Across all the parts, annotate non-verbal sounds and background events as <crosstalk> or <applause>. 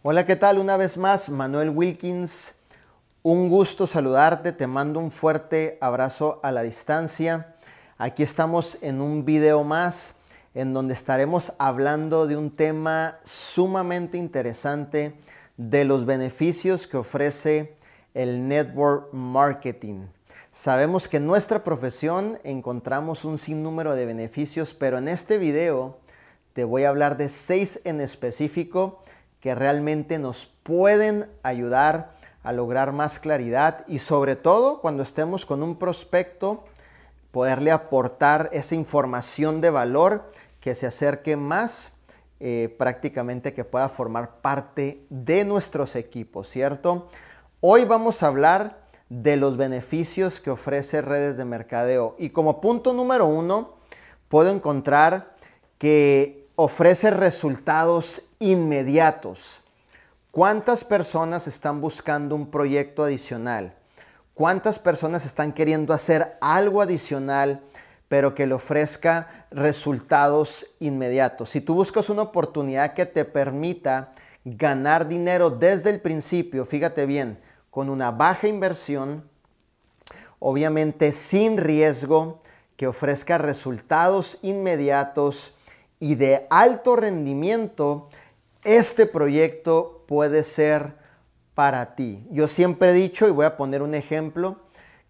Hola, ¿qué tal? Una vez más, Manuel Wilkins. Un gusto saludarte, te mando un fuerte abrazo a la distancia. Aquí estamos en un video más en donde estaremos hablando de un tema sumamente interesante de los beneficios que ofrece el network marketing. Sabemos que en nuestra profesión encontramos un sinnúmero de beneficios, pero en este video te voy a hablar de seis en específico que realmente nos pueden ayudar a lograr más claridad y sobre todo cuando estemos con un prospecto, poderle aportar esa información de valor que se acerque más eh, prácticamente que pueda formar parte de nuestros equipos, ¿cierto? Hoy vamos a hablar de los beneficios que ofrece redes de mercadeo y como punto número uno puedo encontrar que ofrece resultados inmediatos. ¿Cuántas personas están buscando un proyecto adicional? ¿Cuántas personas están queriendo hacer algo adicional, pero que le ofrezca resultados inmediatos? Si tú buscas una oportunidad que te permita ganar dinero desde el principio, fíjate bien, con una baja inversión, obviamente sin riesgo, que ofrezca resultados inmediatos, y de alto rendimiento, este proyecto puede ser para ti. Yo siempre he dicho, y voy a poner un ejemplo,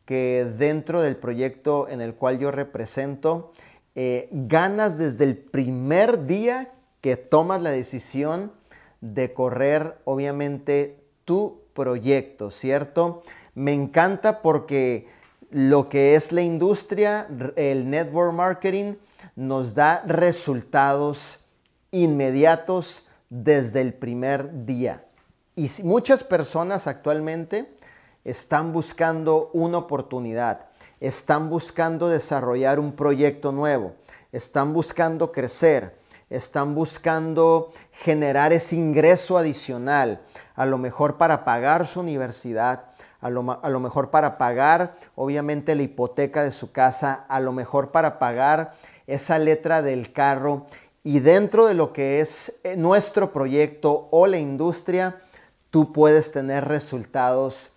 que dentro del proyecto en el cual yo represento, eh, ganas desde el primer día que tomas la decisión de correr, obviamente, tu proyecto, ¿cierto? Me encanta porque lo que es la industria, el network marketing, nos da resultados inmediatos desde el primer día. Y muchas personas actualmente están buscando una oportunidad, están buscando desarrollar un proyecto nuevo, están buscando crecer, están buscando generar ese ingreso adicional, a lo mejor para pagar su universidad, a lo, a lo, mejor para pagar obviamente la hipoteca de su casa, a lo mejor para pagar esa letra del carro y dentro de lo que es eh, nuestro proyecto o la industria, tú puedes tener resultados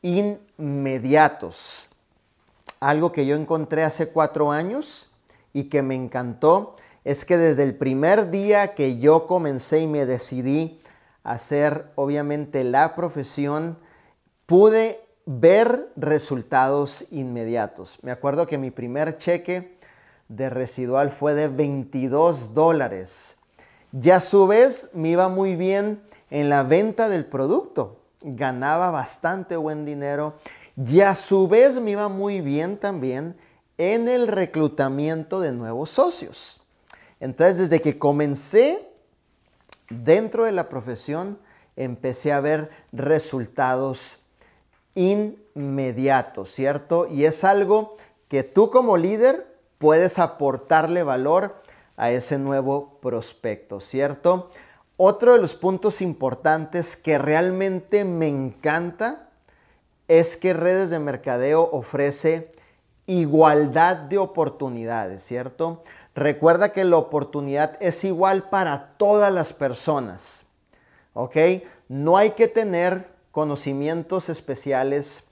inmediatos. Algo que yo encontré hace cuatro años y que me encantó es que desde el primer día que yo comencé y me decidí hacer obviamente la profesión, pude ver resultados inmediatos. Me acuerdo que mi primer cheque de residual fue de 22 dólares. Y a su vez me iba muy bien en la venta del producto. Ganaba bastante buen dinero. Y a su vez me iba muy bien también en el reclutamiento de nuevos socios. Entonces, desde que comencé dentro de la profesión, empecé a ver resultados inmediatos, ¿cierto? Y es algo que tú como líder puedes aportarle valor a ese nuevo prospecto, ¿cierto? Otro de los puntos importantes que realmente me encanta es que redes de mercadeo ofrece igualdad de oportunidades, ¿cierto? Recuerda que la oportunidad es igual para todas las personas, ¿ok? No hay que tener conocimientos especiales,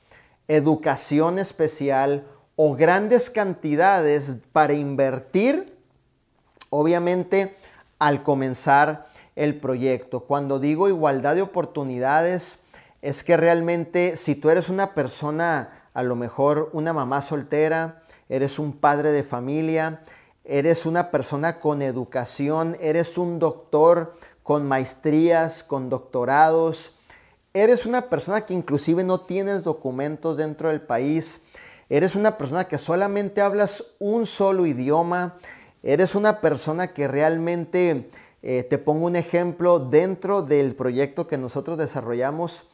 educación especial o grandes cantidades para invertir, obviamente, al comenzar el proyecto. Cuando digo igualdad de oportunidades, es que realmente si tú eres una persona, a lo mejor una mamá soltera, eres un padre de familia, eres una persona con educación, eres un doctor con maestrías, con doctorados, eres una persona que inclusive no tienes documentos dentro del país, eres una persona que solamente hablas un solo idioma, eres una persona que realmente, eh, te pongo un ejemplo, dentro del proyecto que nosotros desarrollamos,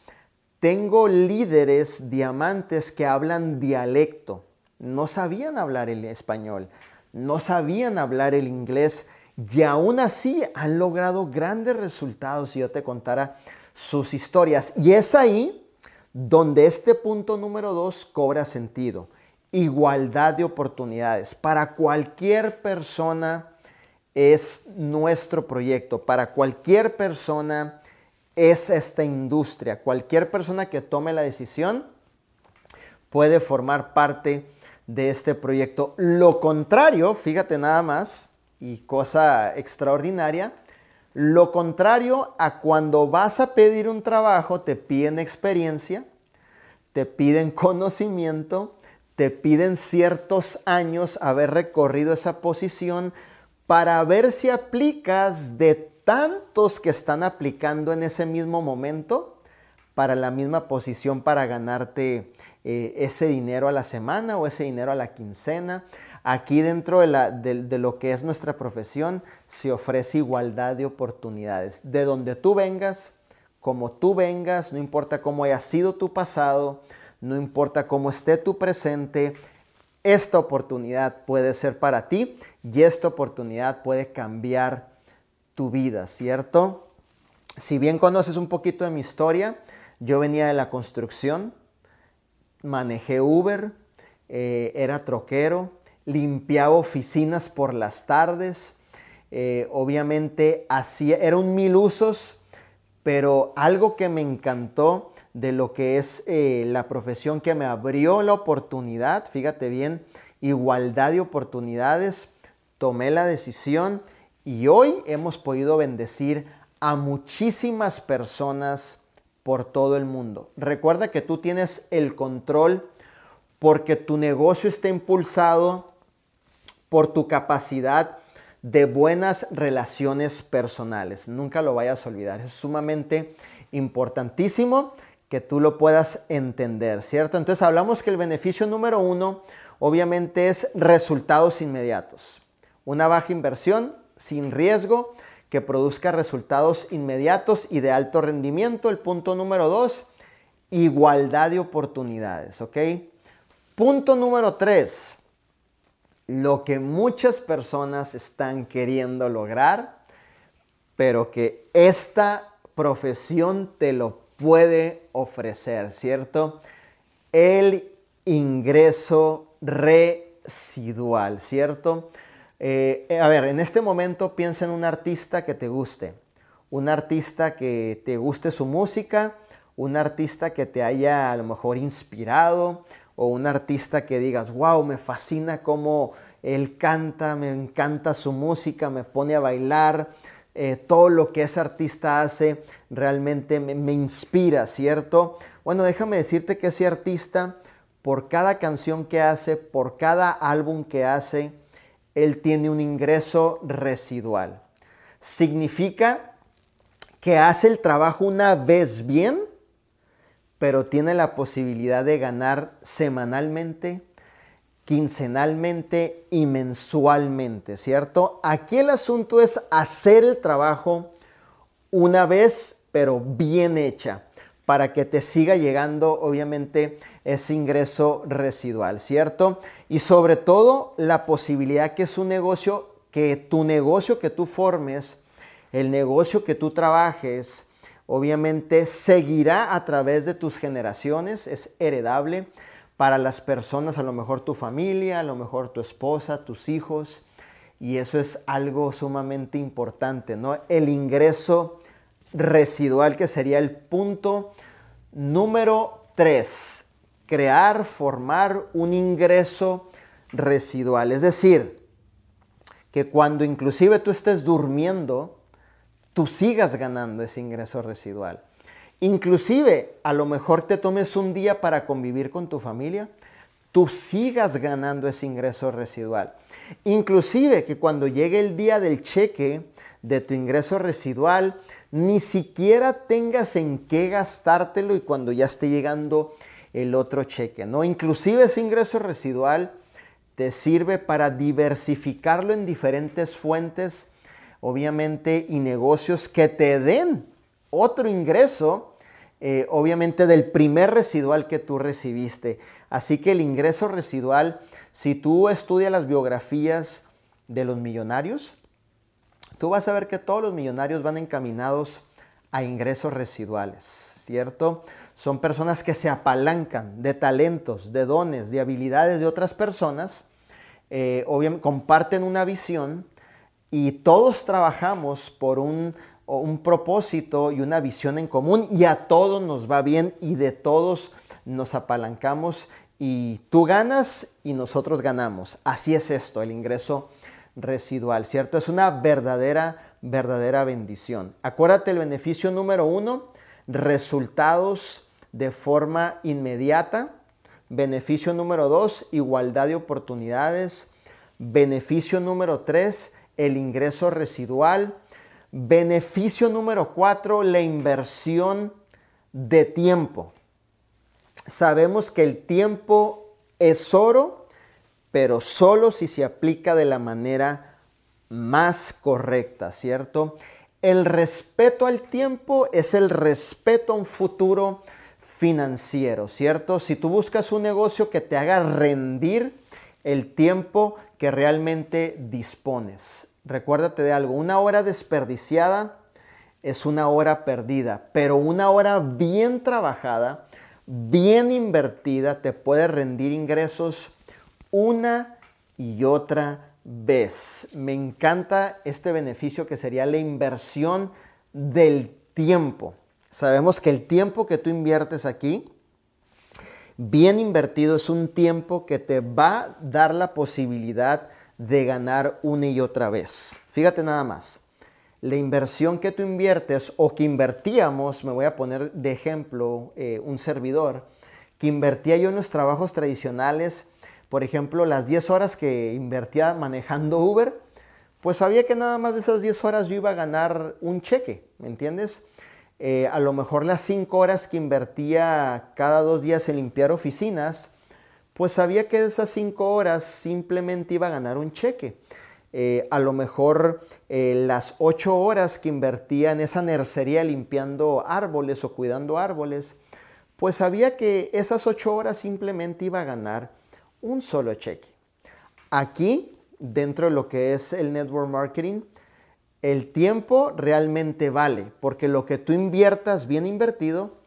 tengo líderes diamantes que hablan dialecto, no sabían hablar el español, no sabían hablar el inglés y aún así han logrado grandes resultados. Si yo te contara sus historias. Y es ahí donde este punto número dos cobra sentido. Igualdad de oportunidades. Para cualquier persona es nuestro proyecto. Para cualquier persona es esta industria. Cualquier persona que tome la decisión puede formar parte de este proyecto. Lo contrario, fíjate nada más, y cosa extraordinaria, lo contrario a cuando vas a pedir un trabajo, te piden experiencia, te piden <laughs> conocimiento, te piden ciertos años haber recorrido esa posición para ver si aplicas de tantos que están aplicando en ese mismo momento para la misma posición para ganarte eh, ese dinero a la semana o ese dinero a la quincena. Aquí dentro de, lo que es nuestra profesión se ofrece igualdad de oportunidades. De donde tú vengas, como tú vengas, no importa cómo haya sido tu pasado, no importa cómo esté tu presente, esta oportunidad puede ser para ti y esta oportunidad puede cambiar tu vida, ¿cierto? Si bien conoces un poquito de mi historia, yo venía de la construcción, manejé Uber, eh, era troquero, limpiaba oficinas por las tardes, eh, obviamente hacía, eran mil usos, pero algo que me encantó de lo que es eh, la profesión que me abrió la oportunidad, fíjate bien, igualdad de oportunidades, tomé la decisión y hoy hemos podido bendecir a muchísimas personas por todo el mundo. Recuerda que tú tienes el control porque tu negocio está impulsado por tu capacidad de buenas relaciones personales. Nunca lo vayas a olvidar. Es sumamente importantísimo que tú lo puedas entender, ¿cierto? Entonces hablamos que el beneficio número uno obviamente es resultados inmediatos. Una baja inversión sin riesgo que produzca resultados inmediatos y de alto rendimiento. El punto número dos, igualdad de oportunidades, ¿ok? Punto número tres, lo que muchas personas están queriendo lograr, pero que esta profesión te lo puede ofrecer, ¿cierto? El ingreso residual, ¿cierto? Eh, a ver, en este momento piensa en un artista que te guste, un artista que te guste su música, un artista que te haya a lo mejor inspirado, o un artista que digas, wow, me fascina cómo él canta, me encanta su música, me pone a bailar, eh, todo lo que ese artista hace realmente me, me inspira, ¿cierto? Bueno, déjame decirte que ese artista, por cada canción que hace, por cada álbum que hace, él tiene un ingreso residual. Significa que hace el trabajo una vez bien pero tiene la posibilidad de ganar semanalmente, quincenalmente y mensualmente, ¿cierto? Aquí el asunto es hacer el trabajo una vez, pero bien hecha, para que te siga llegando, obviamente, ese ingreso residual, ¿cierto? Y sobre todo, la posibilidad que es un negocio, que tu negocio que tú formes, el negocio que tú trabajes, obviamente seguirá a través de tus generaciones, es heredable para las personas, a lo mejor tu familia, a lo mejor tu esposa, tus hijos, y eso es algo sumamente importante, ¿no? El ingreso residual que sería el punto número 3, crear, formar un ingreso residual, es decir, que cuando inclusive tú estés durmiendo, tú sigas ganando ese ingreso residual. Inclusive, a lo mejor te tomes un día para convivir con tu familia, tú sigas ganando ese ingreso residual. Inclusive que cuando llegue el día del cheque de tu ingreso residual, ni siquiera tengas en qué gastártelo y cuando ya esté llegando el otro cheque, ¿no? Inclusive ese ingreso residual te sirve para diversificarlo en diferentes fuentes obviamente, y negocios que te den otro ingreso, eh, obviamente, del primer residual que tú recibiste. Así que el ingreso residual, si tú estudias las biografías de los millonarios, tú vas a ver que todos los millonarios van encaminados a ingresos residuales, ¿cierto? Son personas que se apalancan de talentos, de dones, de habilidades de otras personas, eh, comparten una visión y todos trabajamos por un un propósito y una visión en común y a todos nos va bien y de todos nos apalancamos y tú ganas y nosotros ganamos. Así es esto, el ingreso residual, ¿cierto? Es una verdadera, verdadera bendición. Acuérdate el beneficio número uno, resultados de forma inmediata. Beneficio número dos, igualdad de oportunidades. Beneficio número tres, el ingreso residual. Beneficio número cuatro, la inversión de tiempo. Sabemos que el tiempo es oro, pero solo si se aplica de la manera más correcta, ¿cierto? El respeto al tiempo es el respeto a un futuro financiero, ¿cierto? Si tú buscas un negocio que te haga rendir el tiempo que realmente dispones. Recuérdate de algo, una hora desperdiciada es una hora perdida, pero una hora bien trabajada, bien invertida, te puede rendir ingresos una y otra vez. Me encanta este beneficio que sería la inversión del tiempo. Sabemos que el tiempo que tú inviertes aquí, bien invertido, es un tiempo que te va a dar la posibilidad de ganar una y otra vez. Fíjate nada más. La inversión que tú inviertes o que invertíamos, me voy a poner de ejemplo eh, un servidor, que invertía yo en los trabajos tradicionales por ejemplo, las 10 horas que invertía manejando Uber, pues sabía que nada más de esas 10 horas yo iba a ganar un cheque, ¿me entiendes? Eh, a lo mejor las 5 horas que invertía cada dos días en limpiar oficinas, pues sabía que esas 5 horas simplemente iba a ganar un cheque. Eh, a lo mejor eh, las 8 horas que invertía en esa nercería limpiando árboles o cuidando árboles, pues sabía que esas 8 horas simplemente iba a ganar un solo cheque. Aquí, dentro de lo que es el network marketing, el tiempo realmente vale, porque lo que tú inviertas bien invertido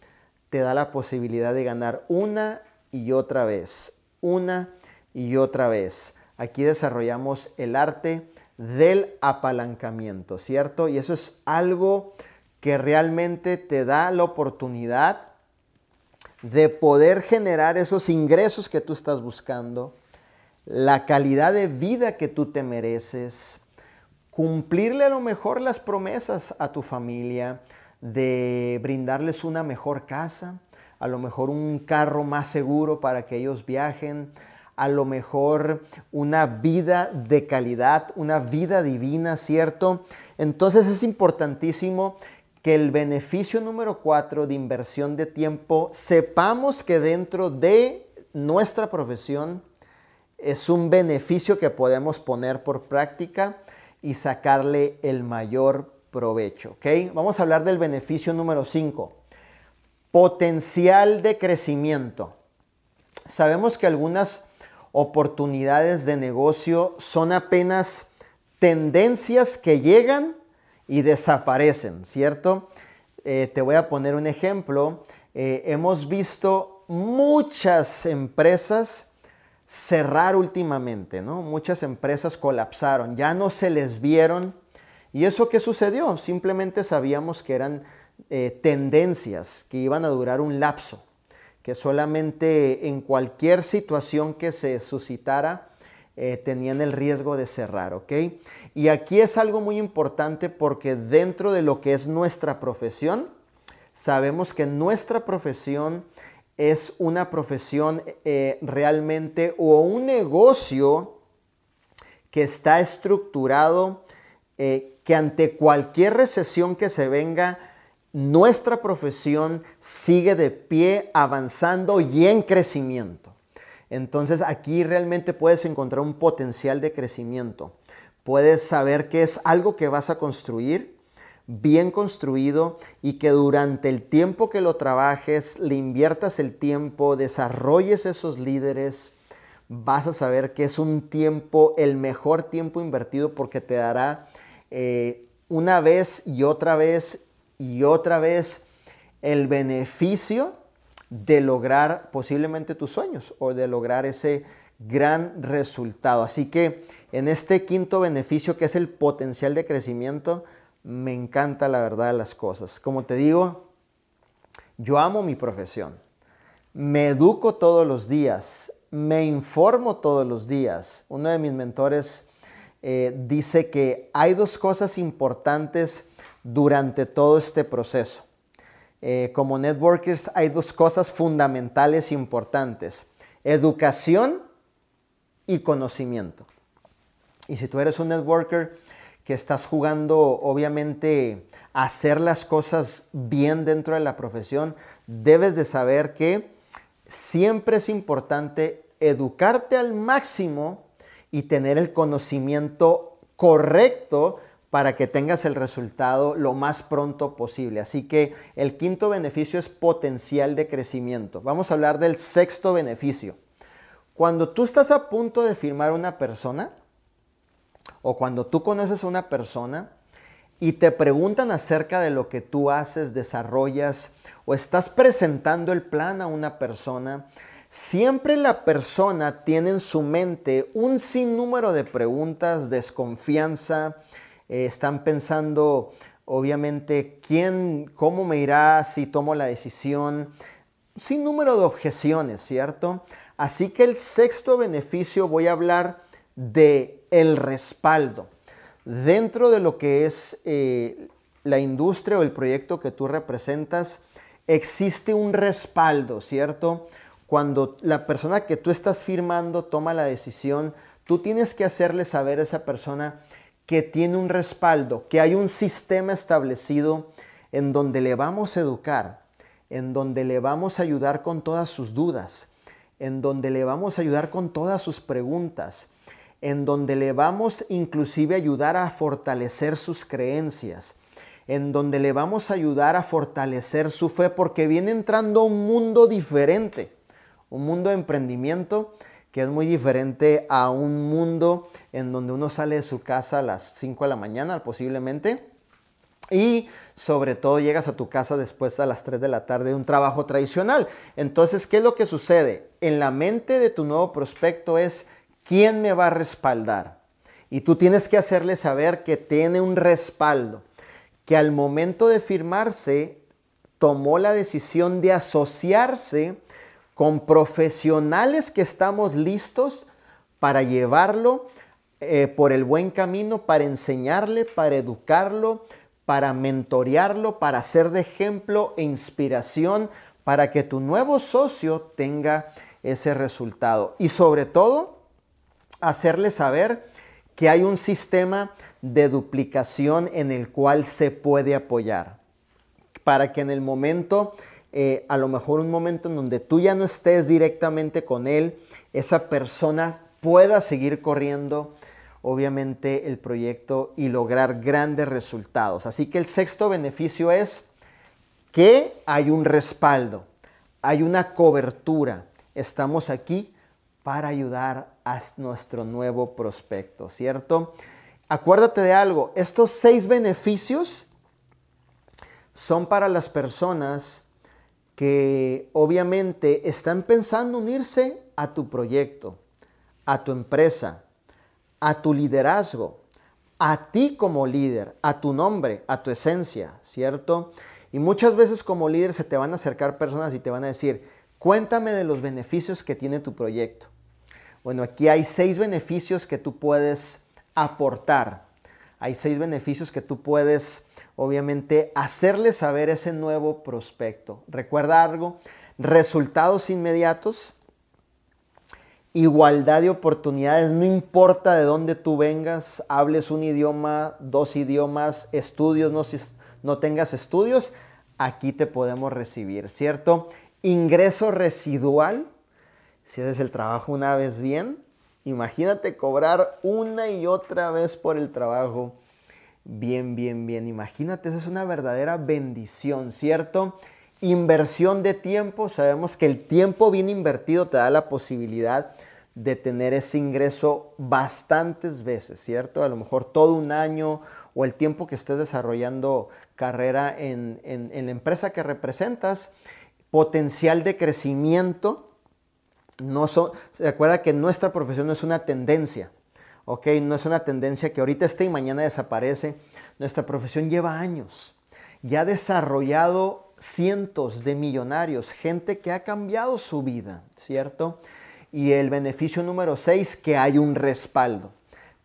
te da la posibilidad de ganar una y otra vez, una y otra vez. Aquí desarrollamos el arte del apalancamiento, ¿cierto? Y eso es algo que realmente te da la oportunidad de poder generar esos ingresos que tú estás buscando, la calidad de vida que tú te mereces, cumplirle a lo mejor las promesas a tu familia, de brindarles una mejor casa, a lo mejor un carro más seguro para que ellos viajen, a lo mejor una vida de calidad, una vida divina, ¿cierto? Entonces es importantísimo que el beneficio número cuatro de inversión de tiempo, sepamos que dentro de nuestra profesión es un beneficio que podemos poner por práctica y sacarle el mayor provecho. ¿ok? Vamos a hablar del beneficio número 5. Potencial de crecimiento. Sabemos que algunas oportunidades de negocio son apenas tendencias que llegan y desaparecen, ¿cierto? Eh, te voy a poner un ejemplo. Eh, hemos visto muchas empresas cerrar últimamente, ¿no? Muchas empresas colapsaron, ya no se les vieron. ¿Y eso qué sucedió? Simplemente sabíamos que eran eh, tendencias que iban a durar un lapso, que solamente en cualquier situación que se suscitara, eh, tenían el riesgo de cerrar, ¿ok? Y aquí es algo muy importante porque dentro de lo que es nuestra profesión, sabemos que nuestra profesión es una profesión eh, realmente o un negocio que está estructurado eh, que ante cualquier recesión que se venga, nuestra profesión sigue de pie, avanzando y en crecimiento. Entonces aquí realmente puedes encontrar un potencial de crecimiento. Puedes saber que es algo que vas a construir bien construido y que durante el tiempo que lo trabajes, le inviertas el tiempo, desarrolles esos líderes, vas a saber que es un tiempo, el mejor tiempo invertido porque te dará eh, una vez y otra vez y otra vez el beneficio de lograr posiblemente tus sueños o de lograr ese gran resultado. Así que en este quinto beneficio que es el potencial de crecimiento, me encanta la verdad de las cosas. Como te digo, yo amo mi profesión. Me educo todos los días, me informo todos los días. Uno de mis mentores eh, dice que hay dos cosas importantes durante todo este proceso. Eh, como networkers hay dos cosas fundamentales importantes. Educación y conocimiento. Y si tú eres un networker que estás jugando, obviamente, hacer las cosas bien dentro de la profesión, debes de saber que siempre es importante educarte al máximo y tener el conocimiento correcto para que tengas el resultado lo más pronto posible. Así que el quinto beneficio es potencial de crecimiento. Vamos a hablar del sexto beneficio. Cuando tú estás a punto de firmar una persona o cuando tú conoces a una persona y te preguntan acerca de lo que tú haces, desarrollas o estás presentando el plan a una persona, siempre la persona tiene en su mente un sinnúmero de preguntas, desconfianza, eh, están pensando obviamente quién, cómo me irá si tomo la decisión, sin número de objeciones, ¿cierto? Así que el sexto beneficio voy a hablar de el respaldo. Dentro de lo que es eh, la industria o el proyecto que tú representas, existe un respaldo, ¿cierto? Cuando la persona que tú estás firmando toma la decisión, tú tienes que hacerle saber a esa persona que tiene un respaldo, que hay un sistema establecido en donde le vamos a educar, en donde le vamos a ayudar con todas sus dudas, en donde le vamos a ayudar con todas sus preguntas, en donde le vamos inclusive a ayudar a fortalecer sus creencias, en donde le vamos a ayudar a fortalecer su fe, porque viene entrando un mundo diferente, un mundo de emprendimiento que es muy diferente a un mundo en donde uno sale de su casa a las 5 de la mañana posiblemente y sobre todo llegas a tu casa después a las 3 de la tarde de un trabajo tradicional. Entonces, ¿qué es lo que sucede? En la mente de tu nuevo prospecto es, ¿quién me va a respaldar? Y tú tienes que hacerle saber que tiene un respaldo, que al momento de firmarse tomó la decisión de asociarse con profesionales que estamos listos para llevarlo eh, por el buen camino, para enseñarle, para educarlo, para mentorearlo, para ser de ejemplo e inspiración para que tu nuevo socio tenga ese resultado. Y sobre todo, hacerle saber que hay un sistema de duplicación en el cual se puede apoyar. Para que en el momento, eh, a lo mejor un momento en donde tú ya no estés directamente con él, esa persona pueda seguir corriendo obviamente el proyecto y lograr grandes resultados. Así que el sexto beneficio es que hay un respaldo, hay una cobertura. Estamos aquí para ayudar a nuestro nuevo prospecto, ¿cierto? Acuérdate de algo, estos seis beneficios son para las personas que obviamente están pensando unirse a tu proyecto, a tu empresa, a tu liderazgo, a ti como líder, a tu nombre, a tu esencia, ¿cierto? Y muchas veces como líder se te van a acercar personas y te van a decir, cuéntame de los beneficios que tiene tu proyecto. Bueno, aquí hay seis beneficios que tú puedes aportar. Hay seis beneficios que tú puedes, obviamente, hacerle saber ese nuevo prospecto. Recuerda algo, resultados inmediatos, igualdad de oportunidades, no importa de dónde tú vengas, hables un idioma, dos idiomas, estudios, no, si no tengas estudios, aquí te podemos recibir, ¿cierto? Ingreso residual, si haces el trabajo una vez bien, imagínate cobrar una y otra vez por el trabajo. Bien, bien, bien. Imagínate, eso es una verdadera bendición, ¿cierto? Inversión de tiempo, sabemos que el tiempo bien invertido te da la posibilidad de tener ese ingreso bastantes veces, ¿cierto? A lo mejor todo un año o el tiempo que estés desarrollando carrera en, la empresa que representas, potencial de crecimiento. No se acuerda que nuestra profesión no es una tendencia. ¿ok? No es una tendencia que ahorita esté y mañana desaparece. Nuestra profesión lleva años. Ya ha desarrollado cientos de millonarios, gente que ha cambiado su vida, ¿cierto? Y el beneficio número seis, que hay un respaldo.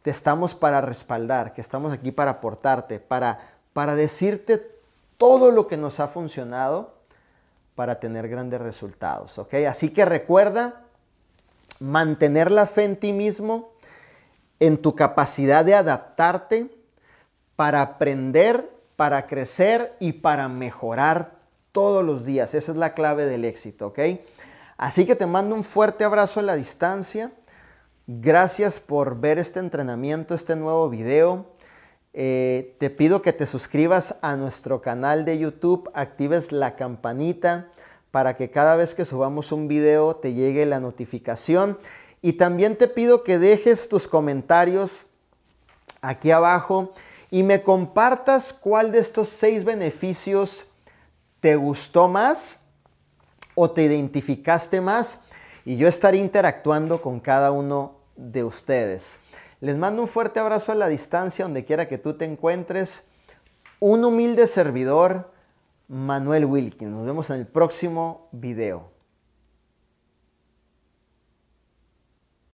Te estamos para respaldar, que estamos aquí para aportarte, para, para decirte todo lo que nos ha funcionado para tener grandes resultados. Así que recuerda mantener la fe en ti mismo, en tu capacidad de adaptarte para aprender, para crecer y para mejorar todos los días. Esa es la clave del éxito. Así que te mando un fuerte abrazo a la distancia. Gracias por ver este entrenamiento, este nuevo video. Eh, te pido que te suscribas a nuestro canal de YouTube, actives la campanita para que cada vez que subamos un video te llegue la notificación. Y también te pido que dejes tus comentarios aquí abajo y me compartas cuál de estos seis beneficios te gustó más o te identificaste más y yo estaré interactuando con cada uno de ustedes. Les mando un fuerte abrazo a la distancia donde quiera que tú te encuentres. Un humilde servidor, Manuel Wilkins. Nos vemos en el próximo video.